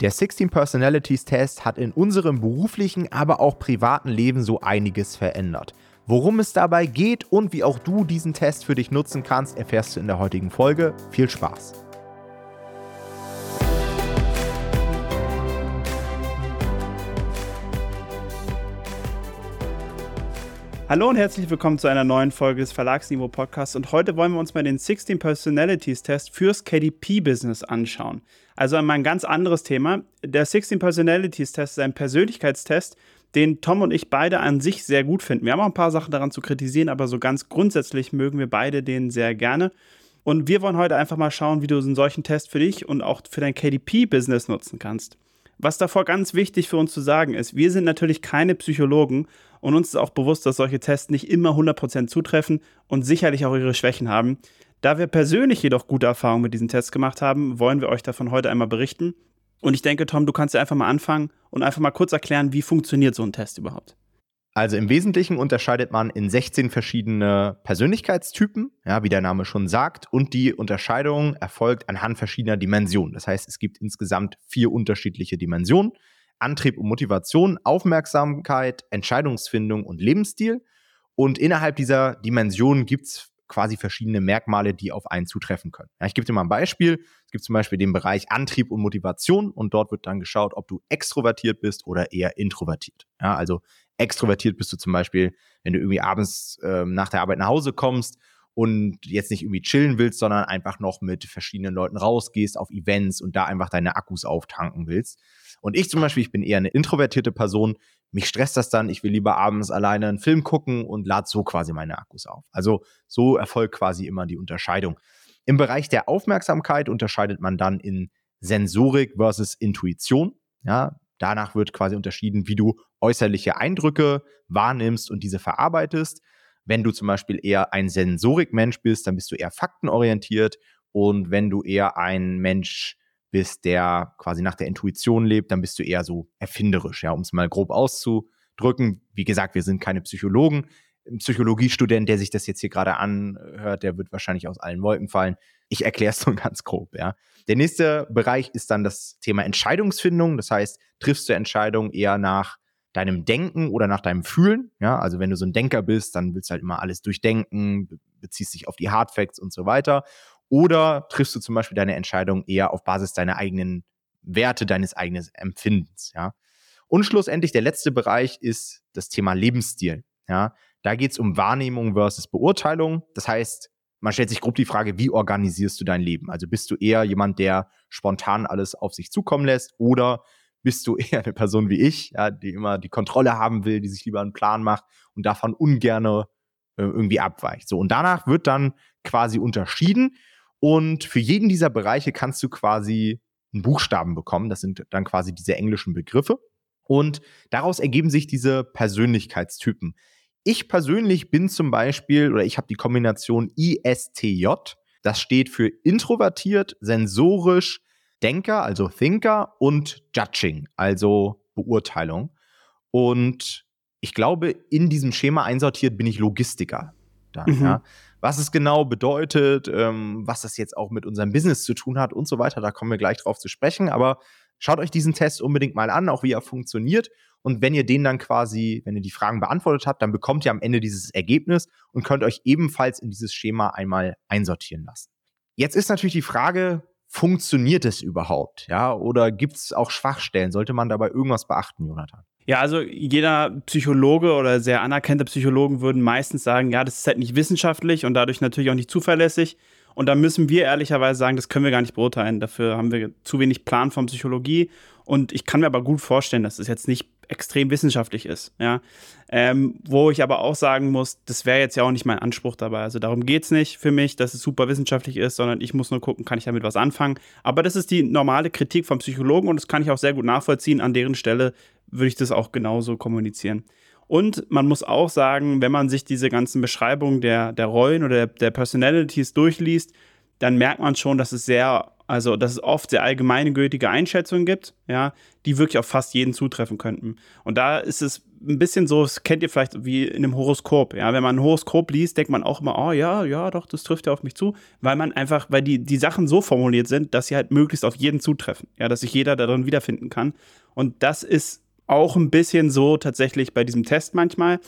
Der 16 Personalities Test hat in unserem beruflichen, aber auch privaten Leben so einiges verändert. Worum es dabei geht und wie auch du diesen Test für dich nutzen kannst, erfährst du in der heutigen Folge. Viel Spaß! Hallo und herzlich willkommen zu einer neuen Folge des Verlagsniveau Podcasts und heute wollen wir uns mal den 16 Personalities Test fürs KDP Business anschauen. Also einmal ein ganz anderes Thema. Der 16 Personalities Test ist ein Persönlichkeitstest, den Tom und ich beide an sich sehr gut finden. Wir haben auch ein paar Sachen daran zu kritisieren, aber so ganz grundsätzlich mögen wir beide den sehr gerne. Und wir wollen heute einfach mal schauen, wie du einen solchen Test für dich und auch für dein KDP-Business nutzen kannst. Was davor ganz wichtig für uns zu sagen ist, wir sind natürlich keine Psychologen und uns ist auch bewusst, dass solche Tests nicht immer 100% zutreffen und sicherlich auch ihre Schwächen haben. Da wir persönlich jedoch gute Erfahrungen mit diesen Tests gemacht haben, wollen wir euch davon heute einmal berichten. Und ich denke, Tom, du kannst ja einfach mal anfangen und einfach mal kurz erklären, wie funktioniert so ein Test überhaupt. Also im Wesentlichen unterscheidet man in 16 verschiedene Persönlichkeitstypen, ja, wie der Name schon sagt, und die Unterscheidung erfolgt anhand verschiedener Dimensionen. Das heißt, es gibt insgesamt vier unterschiedliche Dimensionen. Antrieb und Motivation, Aufmerksamkeit, Entscheidungsfindung und Lebensstil. Und innerhalb dieser Dimensionen gibt es quasi verschiedene Merkmale, die auf einen zutreffen können. Ja, ich gebe dir mal ein Beispiel. Es gibt zum Beispiel den Bereich Antrieb und Motivation und dort wird dann geschaut, ob du extrovertiert bist oder eher introvertiert. Ja, also extrovertiert bist du zum Beispiel, wenn du irgendwie abends äh, nach der Arbeit nach Hause kommst und jetzt nicht irgendwie chillen willst, sondern einfach noch mit verschiedenen Leuten rausgehst auf Events und da einfach deine Akkus auftanken willst. Und ich zum Beispiel, ich bin eher eine introvertierte Person. Mich stresst das dann. Ich will lieber abends alleine einen Film gucken und lade so quasi meine Akkus auf. Also so erfolgt quasi immer die Unterscheidung. Im Bereich der Aufmerksamkeit unterscheidet man dann in Sensorik versus Intuition. Ja, danach wird quasi unterschieden, wie du äußerliche Eindrücke wahrnimmst und diese verarbeitest. Wenn du zum Beispiel eher ein Sensorikmensch bist, dann bist du eher faktenorientiert. Und wenn du eher ein Mensch bist, der quasi nach der Intuition lebt, dann bist du eher so erfinderisch, ja, um es mal grob auszudrücken. Wie gesagt, wir sind keine Psychologen. Ein Psychologiestudent, der sich das jetzt hier gerade anhört, der wird wahrscheinlich aus allen Wolken fallen. Ich erkläre es nur ganz grob, ja. Der nächste Bereich ist dann das Thema Entscheidungsfindung. Das heißt, triffst du Entscheidungen eher nach deinem Denken oder nach deinem Fühlen. Ja, also wenn du so ein Denker bist, dann willst du halt immer alles durchdenken, beziehst dich auf die Hardfacts und so weiter. Oder triffst du zum Beispiel deine Entscheidung eher auf Basis deiner eigenen Werte, deines eigenen Empfindens, ja. Und schlussendlich der letzte Bereich ist das Thema Lebensstil. Ja, da geht es um Wahrnehmung versus Beurteilung. Das heißt, man stellt sich grob die Frage, wie organisierst du dein Leben? Also bist du eher jemand, der spontan alles auf sich zukommen lässt oder bist du eher eine Person wie ich, ja, die immer die Kontrolle haben will, die sich lieber einen Plan macht und davon ungerne äh, irgendwie abweicht. So und danach wird dann quasi unterschieden und für jeden dieser Bereiche kannst du quasi einen Buchstaben bekommen. Das sind dann quasi diese englischen Begriffe. Und daraus ergeben sich diese Persönlichkeitstypen. Ich persönlich bin zum Beispiel, oder ich habe die Kombination ISTJ. Das steht für introvertiert, sensorisch, Denker, also Thinker und Judging, also Beurteilung. Und ich glaube, in diesem Schema einsortiert bin ich Logistiker. Dann, mhm. ja was es genau bedeutet, ähm, was das jetzt auch mit unserem Business zu tun hat und so weiter. Da kommen wir gleich drauf zu sprechen. Aber schaut euch diesen Test unbedingt mal an, auch wie er funktioniert. Und wenn ihr den dann quasi, wenn ihr die Fragen beantwortet habt, dann bekommt ihr am Ende dieses Ergebnis und könnt euch ebenfalls in dieses Schema einmal einsortieren lassen. Jetzt ist natürlich die Frage, funktioniert es überhaupt? Ja, oder gibt es auch Schwachstellen? Sollte man dabei irgendwas beachten, Jonathan? Ja, also jeder Psychologe oder sehr anerkannte Psychologen würden meistens sagen, ja, das ist halt nicht wissenschaftlich und dadurch natürlich auch nicht zuverlässig. Und da müssen wir ehrlicherweise sagen, das können wir gar nicht beurteilen. Dafür haben wir zu wenig Plan von Psychologie. Und ich kann mir aber gut vorstellen, dass es jetzt nicht extrem wissenschaftlich ist. Ja? Ähm, wo ich aber auch sagen muss, das wäre jetzt ja auch nicht mein Anspruch dabei. Also darum geht es nicht für mich, dass es super wissenschaftlich ist, sondern ich muss nur gucken, kann ich damit was anfangen. Aber das ist die normale Kritik vom Psychologen und das kann ich auch sehr gut nachvollziehen. An deren Stelle würde ich das auch genauso kommunizieren. Und man muss auch sagen, wenn man sich diese ganzen Beschreibungen der, der Rollen oder der, der Personalities durchliest, dann merkt man schon, dass es sehr Also, dass es oft sehr allgemeingültige Einschätzungen gibt, ja, die wirklich auf fast jeden zutreffen könnten. Und da ist es ein bisschen so, das kennt ihr vielleicht wie in einem Horoskop, ja. Wenn man ein Horoskop liest, denkt man auch immer, oh ja, ja, doch, das trifft ja auf mich zu, weil man einfach, weil die, die Sachen so formuliert sind, dass sie halt möglichst auf jeden zutreffen, ja, dass sich jeder darin wiederfinden kann. Und das ist auch ein bisschen so tatsächlich bei diesem Test manchmal.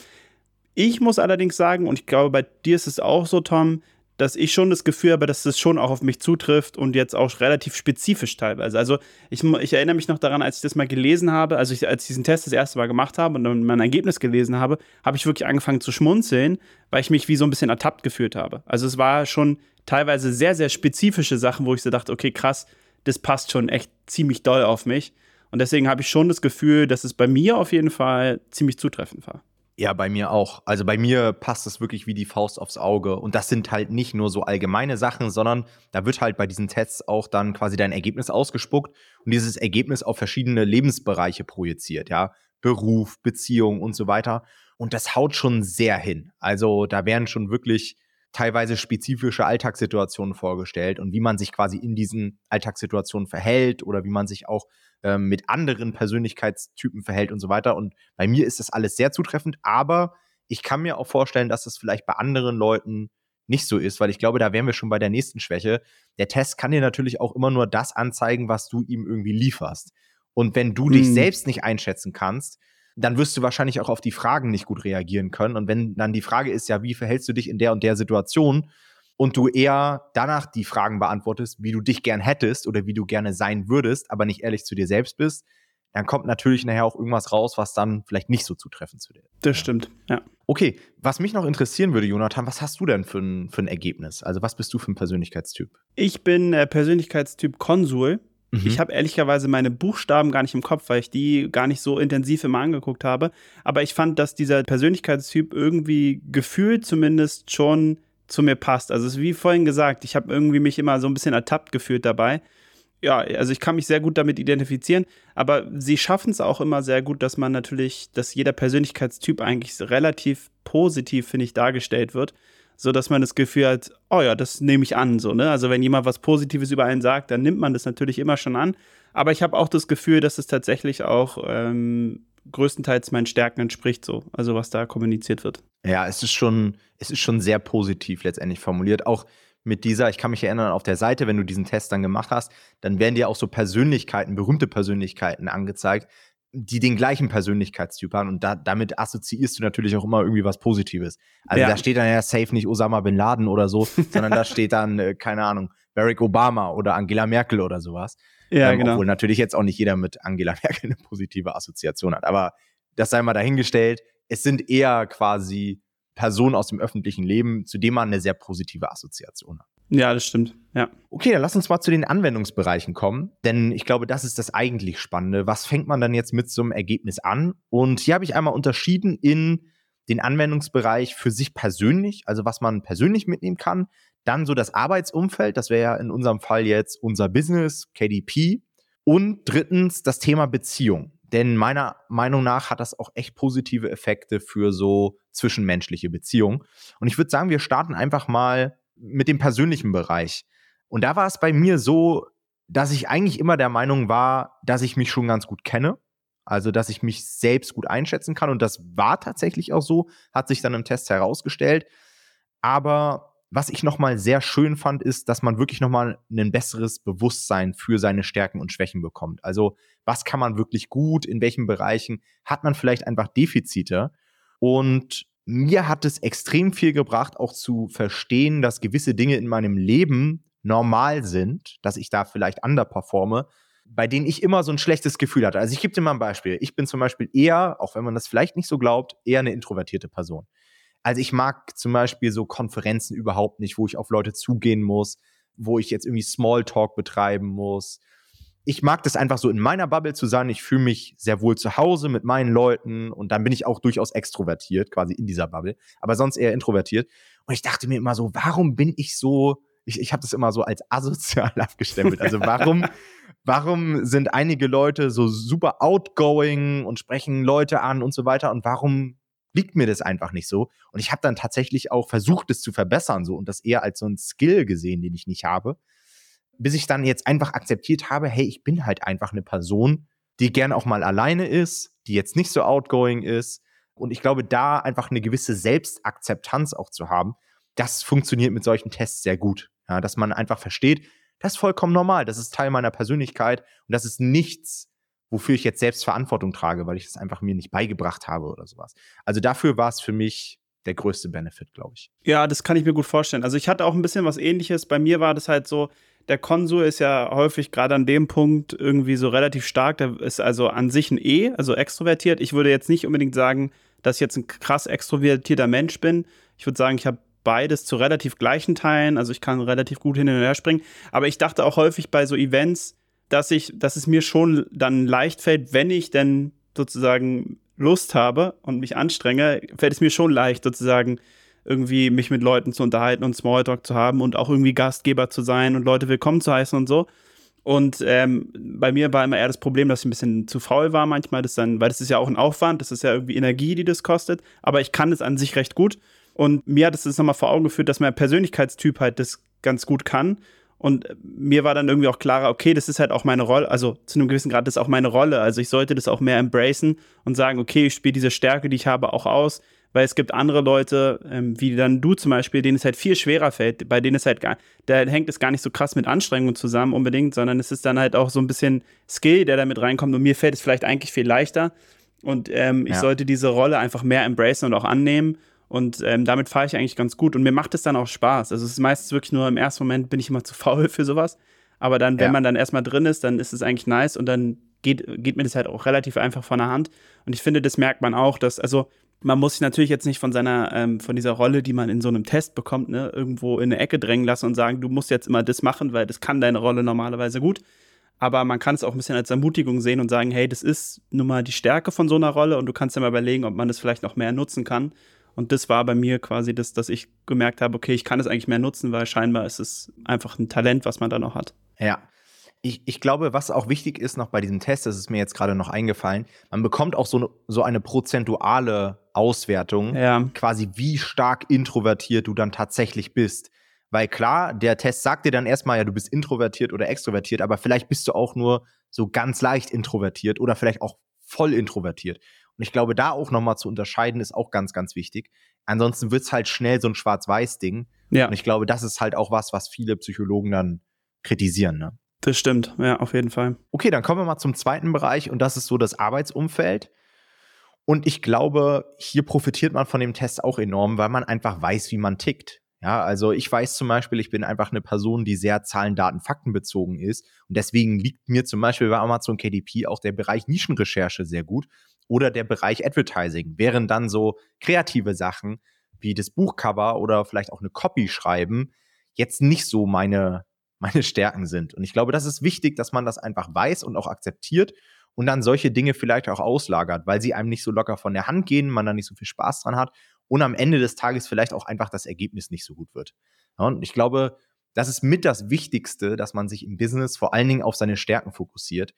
Ich muss allerdings sagen, und ich glaube, bei dir ist es auch so, Tom, dass ich schon das Gefühl habe, dass das schon auch auf mich zutrifft und jetzt auch relativ spezifisch teilweise. Also ich, ich erinnere mich noch daran, als ich das mal gelesen habe, also ich, als ich diesen Test das erste Mal gemacht habe und dann mein Ergebnis gelesen habe, habe ich wirklich angefangen zu schmunzeln, weil ich mich wie so ein bisschen ertappt gefühlt habe. Also es war schon teilweise sehr, sehr spezifische Sachen, wo ich so dachte, okay, krass, das passt schon echt ziemlich doll auf mich. Und deswegen habe ich schon das Gefühl, dass es bei mir auf jeden Fall ziemlich zutreffend war. Ja, bei mir auch. Also bei mir passt es wirklich wie die Faust aufs Auge. Und das sind halt nicht nur so allgemeine Sachen, sondern da wird halt bei diesen Tests auch dann quasi dein Ergebnis ausgespuckt und dieses Ergebnis auf verschiedene Lebensbereiche projiziert, ja. Beruf, Beziehung und so weiter. Und das haut schon sehr hin. Also da werden schon wirklich teilweise spezifische Alltagssituationen vorgestellt und wie man sich quasi in diesen Alltagssituationen verhält oder wie man sich auch ähm, mit anderen Persönlichkeitstypen verhält und so weiter. Und bei mir ist das alles sehr zutreffend, aber ich kann mir auch vorstellen, dass das vielleicht bei anderen Leuten nicht so ist, weil ich glaube, da wären wir schon bei der nächsten Schwäche. Der Test kann dir natürlich auch immer nur das anzeigen, was du ihm irgendwie lieferst. Und wenn du hm. dich selbst nicht einschätzen kannst, dann wirst du wahrscheinlich auch auf die Fragen nicht gut reagieren können. Und wenn dann die Frage ist, ja, wie verhältst du dich in der und der Situation? Und du eher danach die Fragen beantwortest, wie du dich gern hättest oder wie du gerne sein würdest, aber nicht ehrlich zu dir selbst bist, dann kommt natürlich nachher auch irgendwas raus, was dann vielleicht nicht so zutreffend zu dir ist. Das stimmt, ja. Okay, was mich noch interessieren würde, Jonathan, was hast du denn für ein, für ein Ergebnis? Also, was bist du für ein Persönlichkeitstyp? Ich bin äh, Persönlichkeitstyp Konsul. Mhm. Ich habe ehrlicherweise meine Buchstaben gar nicht im Kopf, weil ich die gar nicht so intensiv immer angeguckt habe. Aber ich fand, dass dieser Persönlichkeitstyp irgendwie gefühlt zumindest schon zu mir passt. Also es ist wie vorhin gesagt, ich habe irgendwie mich immer so ein bisschen ertappt gefühlt dabei. Ja, also ich kann mich sehr gut damit identifizieren, aber sie schaffen es auch immer sehr gut, dass man natürlich, dass jeder Persönlichkeitstyp eigentlich relativ positiv, finde ich, dargestellt wird so dass man das Gefühl hat, oh ja, das nehme ich an, so, ne? Also wenn jemand was Positives über einen sagt, dann nimmt man das natürlich immer schon an. Aber ich habe auch das Gefühl, dass es tatsächlich auch ähm, größtenteils meinen Stärken entspricht, so, also was da kommuniziert wird. Ja, es ist schon, es ist schon sehr positiv letztendlich formuliert. Auch mit dieser, ich kann mich erinnern, auf der Seite, wenn du diesen Test dann gemacht hast, dann werden dir auch so Persönlichkeiten, berühmte Persönlichkeiten angezeigt, die den gleichen Persönlichkeitstyp haben und da, damit assoziierst du natürlich auch immer irgendwie was Positives. Also ja. da steht dann ja safe nicht Osama Bin Laden oder so, sondern da steht dann, äh, keine Ahnung, Barack Obama oder Angela Merkel oder sowas. Ja, ähm, genau. Obwohl natürlich jetzt auch nicht jeder mit Angela Merkel eine positive Assoziation hat. Aber das sei mal dahingestellt. Es sind eher quasi Personen aus dem öffentlichen Leben, zu denen man eine sehr positive Assoziation hat. Ja, das stimmt. Ja. Okay, dann lass uns mal zu den Anwendungsbereichen kommen, denn ich glaube, das ist das eigentlich Spannende. Was fängt man dann jetzt mit so einem Ergebnis an? Und hier habe ich einmal unterschieden in den Anwendungsbereich für sich persönlich, also was man persönlich mitnehmen kann. Dann so das Arbeitsumfeld, das wäre ja in unserem Fall jetzt unser Business, KDP. Und drittens das Thema Beziehung. Denn meiner Meinung nach hat das auch echt positive Effekte für so zwischenmenschliche Beziehungen. Und ich würde sagen, wir starten einfach mal mit dem persönlichen Bereich. Und da war es bei mir so, dass ich eigentlich immer der Meinung war, dass ich mich schon ganz gut kenne. Also, dass ich mich selbst gut einschätzen kann. Und das war tatsächlich auch so, hat sich dann im Test herausgestellt. Aber was ich nochmal sehr schön fand, ist, dass man wirklich nochmal ein besseres Bewusstsein für seine Stärken und Schwächen bekommt. Also, was kann man wirklich gut, in welchen Bereichen hat man vielleicht einfach Defizite? Und mir hat es extrem viel gebracht, auch zu verstehen, dass gewisse Dinge in meinem Leben normal sind, dass ich da vielleicht underperforme, bei denen ich immer so ein schlechtes Gefühl hatte. Also ich gebe dir mal ein Beispiel. Ich bin zum Beispiel eher, auch wenn man das vielleicht nicht so glaubt, eher eine introvertierte Person. Also ich mag zum Beispiel so Konferenzen überhaupt nicht, wo ich auf Leute zugehen muss, wo ich jetzt irgendwie Smalltalk betreiben muss, ich mag das einfach so in meiner Bubble zu sein. Ich fühle mich sehr wohl zu Hause mit meinen Leuten und dann bin ich auch durchaus extrovertiert, quasi in dieser Bubble, aber sonst eher introvertiert. Und ich dachte mir immer so, warum bin ich so, ich, ich habe das immer so als asozial abgestempelt. Also warum, warum sind einige Leute so super outgoing und sprechen Leute an und so weiter und warum liegt mir das einfach nicht so? Und ich habe dann tatsächlich auch versucht, es zu verbessern so und das eher als so ein Skill gesehen, den ich nicht habe bis ich dann jetzt einfach akzeptiert habe, hey, ich bin halt einfach eine Person, die gern auch mal alleine ist, die jetzt nicht so outgoing ist. Und ich glaube, da einfach eine gewisse Selbstakzeptanz auch zu haben, das funktioniert mit solchen Tests sehr gut. Ja, dass man einfach versteht, das ist vollkommen normal, das ist Teil meiner Persönlichkeit und das ist nichts, wofür ich jetzt selbst Verantwortung trage, weil ich das einfach mir nicht beigebracht habe oder sowas. Also dafür war es für mich der größte Benefit, glaube ich. Ja, das kann ich mir gut vorstellen. Also ich hatte auch ein bisschen was ähnliches. Bei mir war das halt so, der Konsul ist ja häufig gerade an dem Punkt irgendwie so relativ stark. Der ist also an sich ein E, also extrovertiert. Ich würde jetzt nicht unbedingt sagen, dass ich jetzt ein krass extrovertierter Mensch bin. Ich würde sagen, ich habe beides zu relativ gleichen Teilen. Also ich kann relativ gut hin und her springen. Aber ich dachte auch häufig bei so Events, dass ich, dass es mir schon dann leicht fällt, wenn ich denn sozusagen Lust habe und mich anstrenge, fällt es mir schon leicht, sozusagen irgendwie mich mit Leuten zu unterhalten und Smalltalk zu haben und auch irgendwie Gastgeber zu sein und Leute willkommen zu heißen und so. Und ähm, bei mir war immer eher das Problem, dass ich ein bisschen zu faul war manchmal, das dann, weil das ist ja auch ein Aufwand, das ist ja irgendwie Energie, die das kostet, aber ich kann es an sich recht gut. Und mir hat es das nochmal vor Augen geführt, dass mein Persönlichkeitstyp halt das ganz gut kann. Und mir war dann irgendwie auch klarer, okay, das ist halt auch meine Rolle, also zu einem gewissen Grad das ist auch meine Rolle. Also ich sollte das auch mehr embracen und sagen, okay, ich spiele diese Stärke, die ich habe, auch aus weil es gibt andere Leute, ähm, wie dann du zum Beispiel, denen es halt viel schwerer fällt, bei denen es halt gar, da hängt es gar nicht so krass mit Anstrengung zusammen unbedingt, sondern es ist dann halt auch so ein bisschen Skill, der da mit reinkommt und mir fällt es vielleicht eigentlich viel leichter und ähm, ja. ich sollte diese Rolle einfach mehr embracen und auch annehmen und ähm, damit fahre ich eigentlich ganz gut und mir macht es dann auch Spaß. Also es ist meistens wirklich nur im ersten Moment bin ich immer zu faul für sowas, aber dann, wenn ja. man dann erstmal drin ist, dann ist es eigentlich nice und dann geht, geht mir das halt auch relativ einfach von der Hand und ich finde, das merkt man auch, dass, also man muss sich natürlich jetzt nicht von seiner, ähm, von dieser Rolle, die man in so einem Test bekommt, ne, irgendwo in eine Ecke drängen lassen und sagen, du musst jetzt immer das machen, weil das kann deine Rolle normalerweise gut. Aber man kann es auch ein bisschen als Ermutigung sehen und sagen, hey, das ist nun mal die Stärke von so einer Rolle und du kannst ja mal überlegen, ob man das vielleicht noch mehr nutzen kann. Und das war bei mir quasi das, dass ich gemerkt habe, okay, ich kann es eigentlich mehr nutzen, weil scheinbar ist es einfach ein Talent, was man dann noch hat. Ja, ich, ich glaube, was auch wichtig ist noch bei diesem Test, das ist mir jetzt gerade noch eingefallen, man bekommt auch so eine, so eine prozentuale Auswertung, ja. quasi wie stark introvertiert du dann tatsächlich bist. Weil klar, der Test sagt dir dann erstmal, ja, du bist introvertiert oder extrovertiert, aber vielleicht bist du auch nur so ganz leicht introvertiert oder vielleicht auch voll introvertiert. Und ich glaube, da auch nochmal zu unterscheiden, ist auch ganz, ganz wichtig. Ansonsten wird es halt schnell so ein Schwarz-Weiß-Ding. Ja. Und ich glaube, das ist halt auch was, was viele Psychologen dann kritisieren. Ne? Das stimmt, ja, auf jeden Fall. Okay, dann kommen wir mal zum zweiten Bereich und das ist so das Arbeitsumfeld. Und ich glaube, hier profitiert man von dem Test auch enorm, weil man einfach weiß, wie man tickt. Ja, also ich weiß zum Beispiel, ich bin einfach eine Person, die sehr Zahlen, Daten, Fakten bezogen ist. Und deswegen liegt mir zum Beispiel bei Amazon KDP auch der Bereich Nischenrecherche sehr gut oder der Bereich Advertising. Während dann so kreative Sachen wie das Buchcover oder vielleicht auch eine Copy schreiben jetzt nicht so meine, meine Stärken sind. Und ich glaube, das ist wichtig, dass man das einfach weiß und auch akzeptiert und dann solche Dinge vielleicht auch auslagert, weil sie einem nicht so locker von der Hand gehen, man da nicht so viel Spaß dran hat und am Ende des Tages vielleicht auch einfach das Ergebnis nicht so gut wird. und ich glaube, das ist mit das Wichtigste, dass man sich im Business vor allen Dingen auf seine Stärken fokussiert.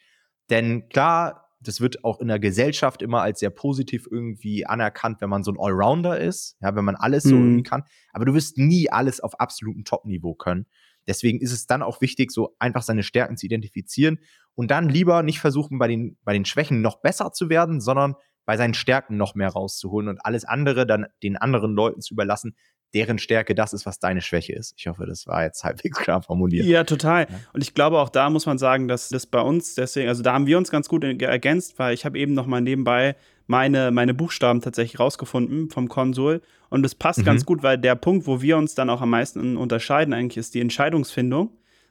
Denn klar, das wird auch in der Gesellschaft immer als sehr positiv irgendwie anerkannt, wenn man so ein Allrounder ist, ja, wenn man alles so mhm. irgendwie kann. Aber du wirst nie alles auf absolutem Top-Niveau können. Deswegen ist es dann auch wichtig, so einfach seine Stärken zu identifizieren und dann lieber nicht versuchen, bei den, bei den Schwächen noch besser zu werden, sondern bei seinen Stärken noch mehr rauszuholen und alles andere dann den anderen Leuten zu überlassen, deren Stärke das ist, was deine Schwäche ist. Ich hoffe, das war jetzt halbwegs klar formuliert. Ja, total. Und ich glaube, auch da muss man sagen, dass das bei uns, deswegen, also da haben wir uns ganz gut ergänzt, weil ich habe eben noch mal nebenbei meine, meine Buchstaben tatsächlich rausgefunden vom Konsul. Und das passt mhm. ganz gut, weil der Punkt, wo wir uns dann auch am meisten unterscheiden, eigentlich ist die Entscheidungsfindung.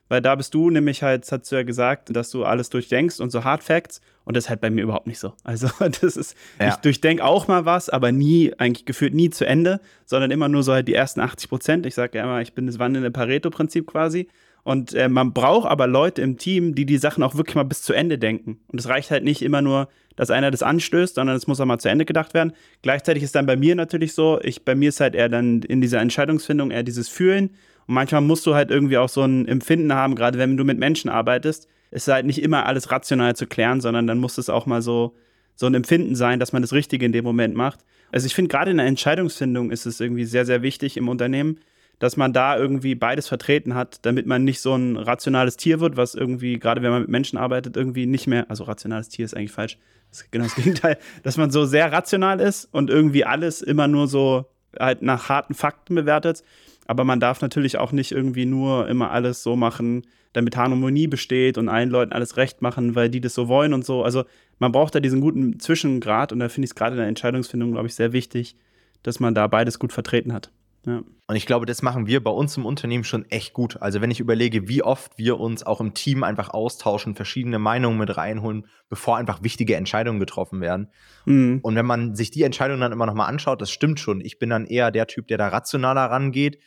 Weil da bist du nämlich halt, hast du ja gesagt, dass du alles durchdenkst und so Hard Facts. Und das ist halt bei mir überhaupt nicht so. Also, das ist, ja. ich durchdenke auch mal was, aber nie, eigentlich gefühlt nie zu Ende, sondern immer nur so halt die ersten 80 Prozent. Ich sage ja immer, ich bin das wandelnde Pareto-Prinzip quasi. Und äh, man braucht aber Leute im Team, die die Sachen auch wirklich mal bis zu Ende denken. Und es reicht halt nicht immer nur, dass einer das anstößt, sondern es muss auch mal zu Ende gedacht werden. Gleichzeitig ist dann bei mir natürlich so, ich, bei mir ist halt eher dann in dieser Entscheidungsfindung eher dieses Fühlen. Und manchmal musst du halt irgendwie auch so ein Empfinden haben, gerade wenn du mit Menschen arbeitest. Es ist halt nicht immer alles rational zu klären, sondern dann muss es auch mal so, so ein Empfinden sein, dass man das Richtige in dem Moment macht. Also ich finde, gerade in der Entscheidungsfindung ist es irgendwie sehr, sehr wichtig im Unternehmen, dass man da irgendwie beides vertreten hat, damit man nicht so ein rationales Tier wird, was irgendwie, gerade wenn man mit Menschen arbeitet, irgendwie nicht mehr, also rationales Tier ist eigentlich falsch, das ist genau das Gegenteil, dass man so sehr rational ist und irgendwie alles immer nur so halt nach harten Fakten bewertet. Aber man darf natürlich auch nicht irgendwie nur immer alles so machen, damit Harmonie besteht und allen Leuten alles recht machen, weil die das so wollen und so. Also man braucht da diesen guten Zwischengrad und da finde ich es gerade in der Entscheidungsfindung, glaube ich, sehr wichtig, dass man da beides gut vertreten hat. Ja. Und ich glaube, das machen wir bei uns im Unternehmen schon echt gut. Also wenn ich überlege, wie oft wir uns auch im Team einfach austauschen, verschiedene Meinungen mit reinholen, bevor einfach wichtige Entscheidungen getroffen werden. Mhm. Und wenn man sich die Entscheidungen dann immer noch mal anschaut, das stimmt schon. Ich bin dann eher der Typ, der da rationaler rangeht.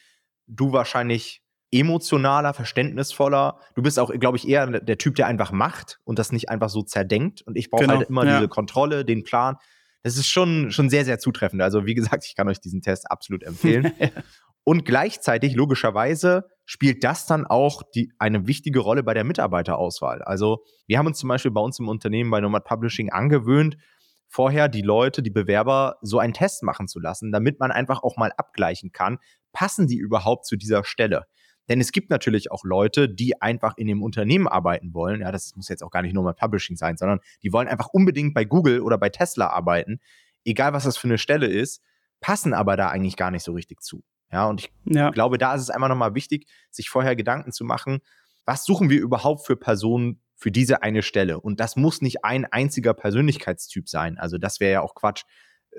Du wahrscheinlich emotionaler, verständnisvoller. Du bist auch, glaube ich, eher der Typ, der einfach macht und das nicht einfach so zerdenkt. Und ich brauche genau. halt immer ja. diese Kontrolle, den Plan das ist schon, schon sehr, sehr zutreffend. Also, wie gesagt, ich kann euch diesen Test absolut empfehlen. Und gleichzeitig, logischerweise, spielt das dann auch die, eine wichtige Rolle bei der Mitarbeiterauswahl. Also, wir haben uns zum Beispiel bei uns im Unternehmen bei Nomad Publishing angewöhnt, vorher die Leute, die Bewerber so einen Test machen zu lassen, damit man einfach auch mal abgleichen kann, passen die überhaupt zu dieser Stelle? Denn es gibt natürlich auch Leute, die einfach in dem Unternehmen arbeiten wollen. Ja, das muss jetzt auch gar nicht nur mal Publishing sein, sondern die wollen einfach unbedingt bei Google oder bei Tesla arbeiten, egal was das für eine Stelle ist, passen aber da eigentlich gar nicht so richtig zu. Ja, und ich ja. glaube, da ist es einfach nochmal wichtig, sich vorher Gedanken zu machen, was suchen wir überhaupt für Personen für diese eine Stelle? Und das muss nicht ein einziger Persönlichkeitstyp sein. Also das wäre ja auch Quatsch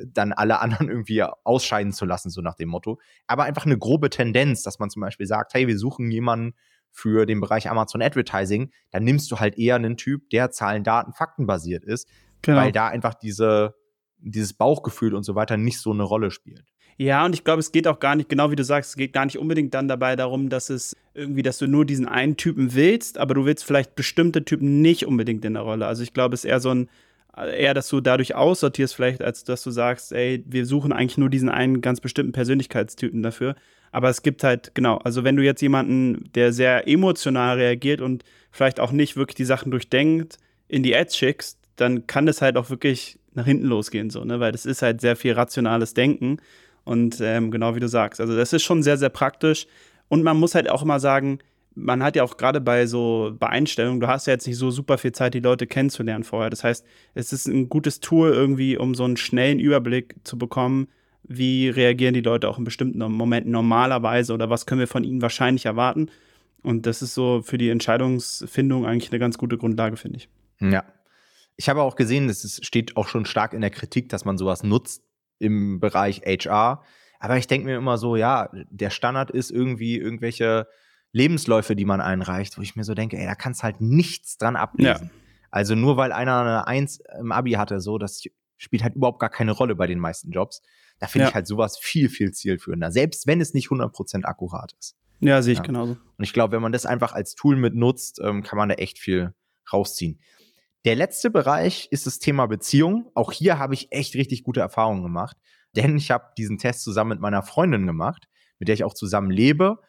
dann alle anderen irgendwie ausscheiden zu lassen, so nach dem Motto. Aber einfach eine grobe Tendenz, dass man zum Beispiel sagt, hey, wir suchen jemanden für den Bereich Amazon Advertising, dann nimmst du halt eher einen Typ, der Zahlen, Daten, Fakten basiert ist, genau. weil da einfach diese, dieses Bauchgefühl und so weiter nicht so eine Rolle spielt. Ja, und ich glaube, es geht auch gar nicht, genau wie du sagst, es geht gar nicht unbedingt dann dabei darum, dass es irgendwie, dass du nur diesen einen Typen willst, aber du willst vielleicht bestimmte Typen nicht unbedingt in der Rolle. Also ich glaube, es ist eher so ein, eher, dass du dadurch aussortierst, vielleicht, als dass du sagst, ey, wir suchen eigentlich nur diesen einen ganz bestimmten Persönlichkeitstypen dafür. Aber es gibt halt, genau, also wenn du jetzt jemanden, der sehr emotional reagiert und vielleicht auch nicht wirklich die Sachen durchdenkt, in die Ads schickst, dann kann das halt auch wirklich nach hinten losgehen, so, ne? Weil das ist halt sehr viel rationales Denken. Und ähm, genau wie du sagst, also das ist schon sehr, sehr praktisch. Und man muss halt auch immer sagen, man hat ja auch gerade bei so Beeinstellungen, du hast ja jetzt nicht so super viel Zeit, die Leute kennenzulernen vorher. Das heißt, es ist ein gutes Tool irgendwie, um so einen schnellen Überblick zu bekommen, wie reagieren die Leute auch in bestimmten Momenten normalerweise oder was können wir von ihnen wahrscheinlich erwarten. Und das ist so für die Entscheidungsfindung eigentlich eine ganz gute Grundlage, finde ich. Ja. Ich habe auch gesehen, es steht auch schon stark in der Kritik, dass man sowas nutzt im Bereich HR. Aber ich denke mir immer so, ja, der Standard ist irgendwie irgendwelche Lebensläufe, die man einreicht, wo ich mir so denke, ey, da kannst halt nichts dran ablesen. Ja. Also nur weil einer eine Eins im Abi hatte, so, das spielt halt überhaupt gar keine Rolle bei den meisten Jobs. Da finde ja. ich halt sowas viel, viel zielführender, selbst wenn es nicht 100% akkurat ist. Ja, sehe ich ja. genauso. Und ich glaube, wenn man das einfach als Tool mit nutzt, ähm, kann man da echt viel rausziehen. Der letzte Bereich ist das Thema Beziehung. Auch hier habe ich echt richtig gute Erfahrungen gemacht, denn ich habe diesen Test zusammen mit meiner Freundin gemacht, mit der ich auch zusammen lebe.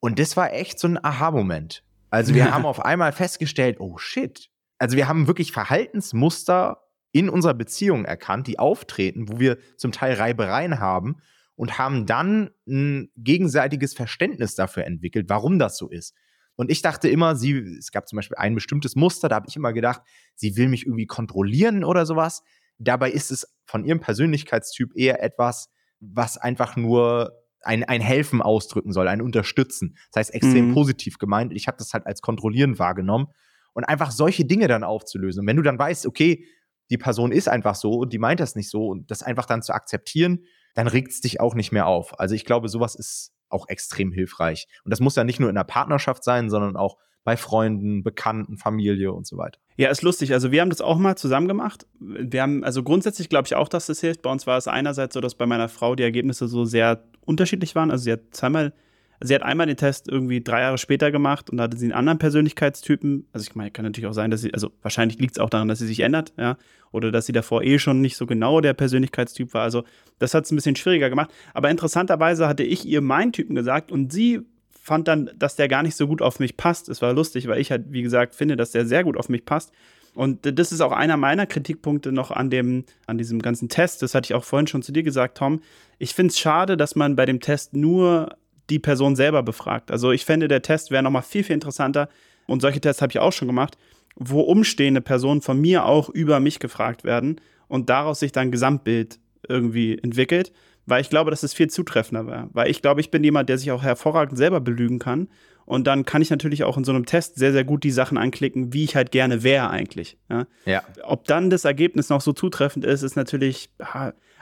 Und das war echt so ein Aha-Moment. Also wir haben auf einmal festgestellt, oh shit. Also wir haben wirklich Verhaltensmuster in unserer Beziehung erkannt, die auftreten, wo wir zum Teil Reibereien haben und haben dann ein gegenseitiges Verständnis dafür entwickelt, warum das so ist. Und ich dachte immer, sie, es gab zum Beispiel ein bestimmtes Muster, da habe ich immer gedacht, sie will mich irgendwie kontrollieren oder sowas. Dabei ist es von ihrem Persönlichkeitstyp eher etwas, was einfach nur ein, ein Helfen ausdrücken soll, ein Unterstützen. Das heißt, extrem mhm. positiv gemeint. Ich habe das halt als Kontrollieren wahrgenommen. Und einfach solche Dinge dann aufzulösen. Und wenn du dann weißt, okay, die Person ist einfach so und die meint das nicht so und das einfach dann zu akzeptieren, dann regt es dich auch nicht mehr auf. Also ich glaube, sowas ist auch extrem hilfreich. Und das muss ja nicht nur in der Partnerschaft sein, sondern auch bei Freunden, Bekannten, Familie und so weiter. Ja, ist lustig. Also wir haben das auch mal zusammen gemacht. Wir haben, also grundsätzlich glaube ich auch, dass das hilft. Bei uns war es einerseits so, dass bei meiner Frau die Ergebnisse so sehr unterschiedlich waren. Also sie hat zweimal, sie hat einmal den Test irgendwie drei Jahre später gemacht und da hatte sie einen anderen Persönlichkeitstypen. Also ich meine, kann natürlich auch sein, dass sie, also wahrscheinlich liegt es auch daran, dass sie sich ändert, ja. Oder dass sie davor eh schon nicht so genau der Persönlichkeitstyp war. Also das hat es ein bisschen schwieriger gemacht. Aber interessanterweise hatte ich ihr meinen Typen gesagt und sie fand dann, dass der gar nicht so gut auf mich passt. Es war lustig, weil ich halt, wie gesagt, finde, dass der sehr gut auf mich passt. Und das ist auch einer meiner Kritikpunkte noch an, dem, an diesem ganzen Test. Das hatte ich auch vorhin schon zu dir gesagt, Tom. Ich finde es schade, dass man bei dem Test nur die Person selber befragt. Also ich fände, der Test wäre nochmal viel, viel interessanter. Und solche Tests habe ich auch schon gemacht, wo umstehende Personen von mir auch über mich gefragt werden und daraus sich dann ein Gesamtbild irgendwie entwickelt, weil ich glaube, dass es viel zutreffender wäre. Weil ich glaube, ich bin jemand, der sich auch hervorragend selber belügen kann. Und dann kann ich natürlich auch in so einem Test sehr, sehr gut die Sachen anklicken, wie ich halt gerne wäre eigentlich. Ja? ja. Ob dann das Ergebnis noch so zutreffend ist, ist natürlich,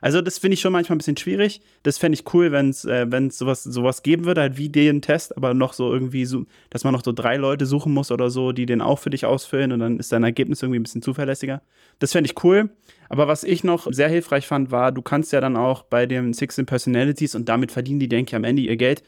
also das finde ich schon manchmal ein bisschen schwierig. Das fände ich cool, wenn es äh, sowas, sowas geben würde, halt wie den Test, aber noch so irgendwie so, dass man noch so drei Leute suchen muss oder so, die den auch für dich ausfüllen und dann ist dein Ergebnis irgendwie ein bisschen zuverlässiger. Das fände ich cool. Aber was ich noch sehr hilfreich fand, war, du kannst ja dann auch bei den 16 Personalities und damit verdienen die, denke ich, am Ende ihr Geld.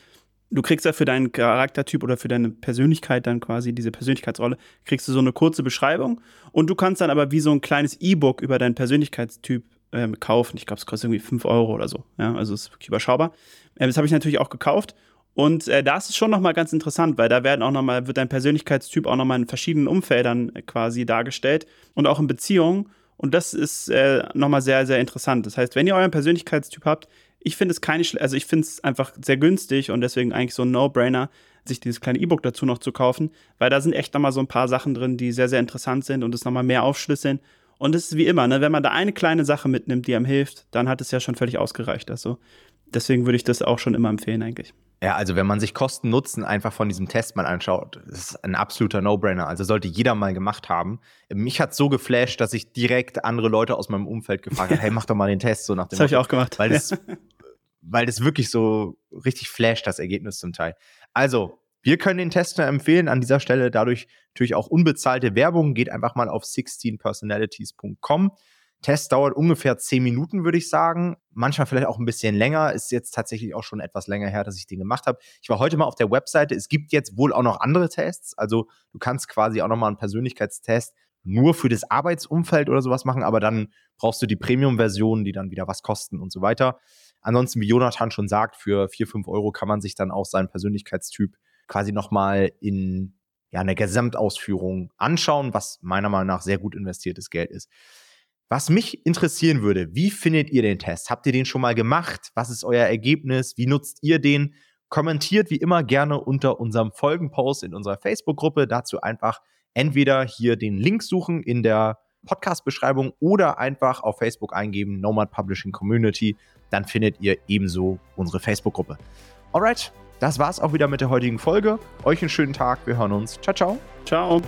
Du kriegst ja für deinen Charaktertyp oder für deine Persönlichkeit dann quasi diese Persönlichkeitsrolle, kriegst du so eine kurze Beschreibung und du kannst dann aber wie so ein kleines E-Book über deinen Persönlichkeitstyp ähm, kaufen. Ich glaube, es kostet irgendwie 5 Euro oder so. Ja, also ist wirklich überschaubar. Ähm, das habe ich natürlich auch gekauft. Und äh, da ist es schon nochmal ganz interessant, weil da werden auch noch mal, wird dein Persönlichkeitstyp auch nochmal in verschiedenen Umfeldern äh, quasi dargestellt und auch in Beziehungen. Und das ist äh, nochmal sehr, sehr interessant. Das heißt, wenn ihr euren Persönlichkeitstyp habt, ich finde es keine, also ich finde es einfach sehr günstig und deswegen eigentlich so ein No-Brainer, sich dieses kleine E-Book dazu noch zu kaufen, weil da sind echt nochmal so ein paar Sachen drin, die sehr, sehr interessant sind und es nochmal mehr aufschlüsseln und es ist wie immer, ne, wenn man da eine kleine Sache mitnimmt, die einem hilft, dann hat es ja schon völlig ausgereicht. Also deswegen würde ich das auch schon immer empfehlen, eigentlich. Ja, also wenn man sich Kosten-Nutzen einfach von diesem Test mal anschaut, das ist ein absoluter No-Brainer. Also sollte jeder mal gemacht haben. Mich hat so geflasht, dass ich direkt andere Leute aus meinem Umfeld gefragt habe, hey, mach doch mal den Test so nach dem Das habe ich auch gemacht. Weil das, weil das wirklich so richtig flasht, das Ergebnis zum Teil. Also, wir können den Test nur empfehlen. An dieser Stelle dadurch natürlich auch unbezahlte Werbung. Geht einfach mal auf 16personalities.com. Test dauert ungefähr 10 Minuten, würde ich sagen. Manchmal vielleicht auch ein bisschen länger. Ist jetzt tatsächlich auch schon etwas länger her, dass ich den gemacht habe. Ich war heute mal auf der Webseite. Es gibt jetzt wohl auch noch andere Tests. Also du kannst quasi auch noch mal einen Persönlichkeitstest nur für das Arbeitsumfeld oder sowas machen, aber dann brauchst du die Premium-Version, die dann wieder was kosten und so weiter. Ansonsten, wie Jonathan schon sagt, für 4, 5 Euro kann man sich dann auch seinen Persönlichkeitstyp quasi nochmal in ja, einer Gesamtausführung anschauen, was meiner Meinung nach sehr gut investiertes Geld ist. Was mich interessieren würde, wie findet ihr den Test? Habt ihr den schon mal gemacht? Was ist euer Ergebnis? Wie nutzt ihr den? Kommentiert wie immer gerne unter unserem Folgenpost in unserer Facebook-Gruppe. Dazu einfach entweder hier den Link suchen in der Podcast-Beschreibung oder einfach auf Facebook eingeben, Nomad Publishing Community. Dann findet ihr ebenso unsere Facebook-Gruppe. Alright, das war's auch wieder mit der heutigen Folge. Euch einen schönen Tag. Wir hören uns. Ciao, ciao. Ciao.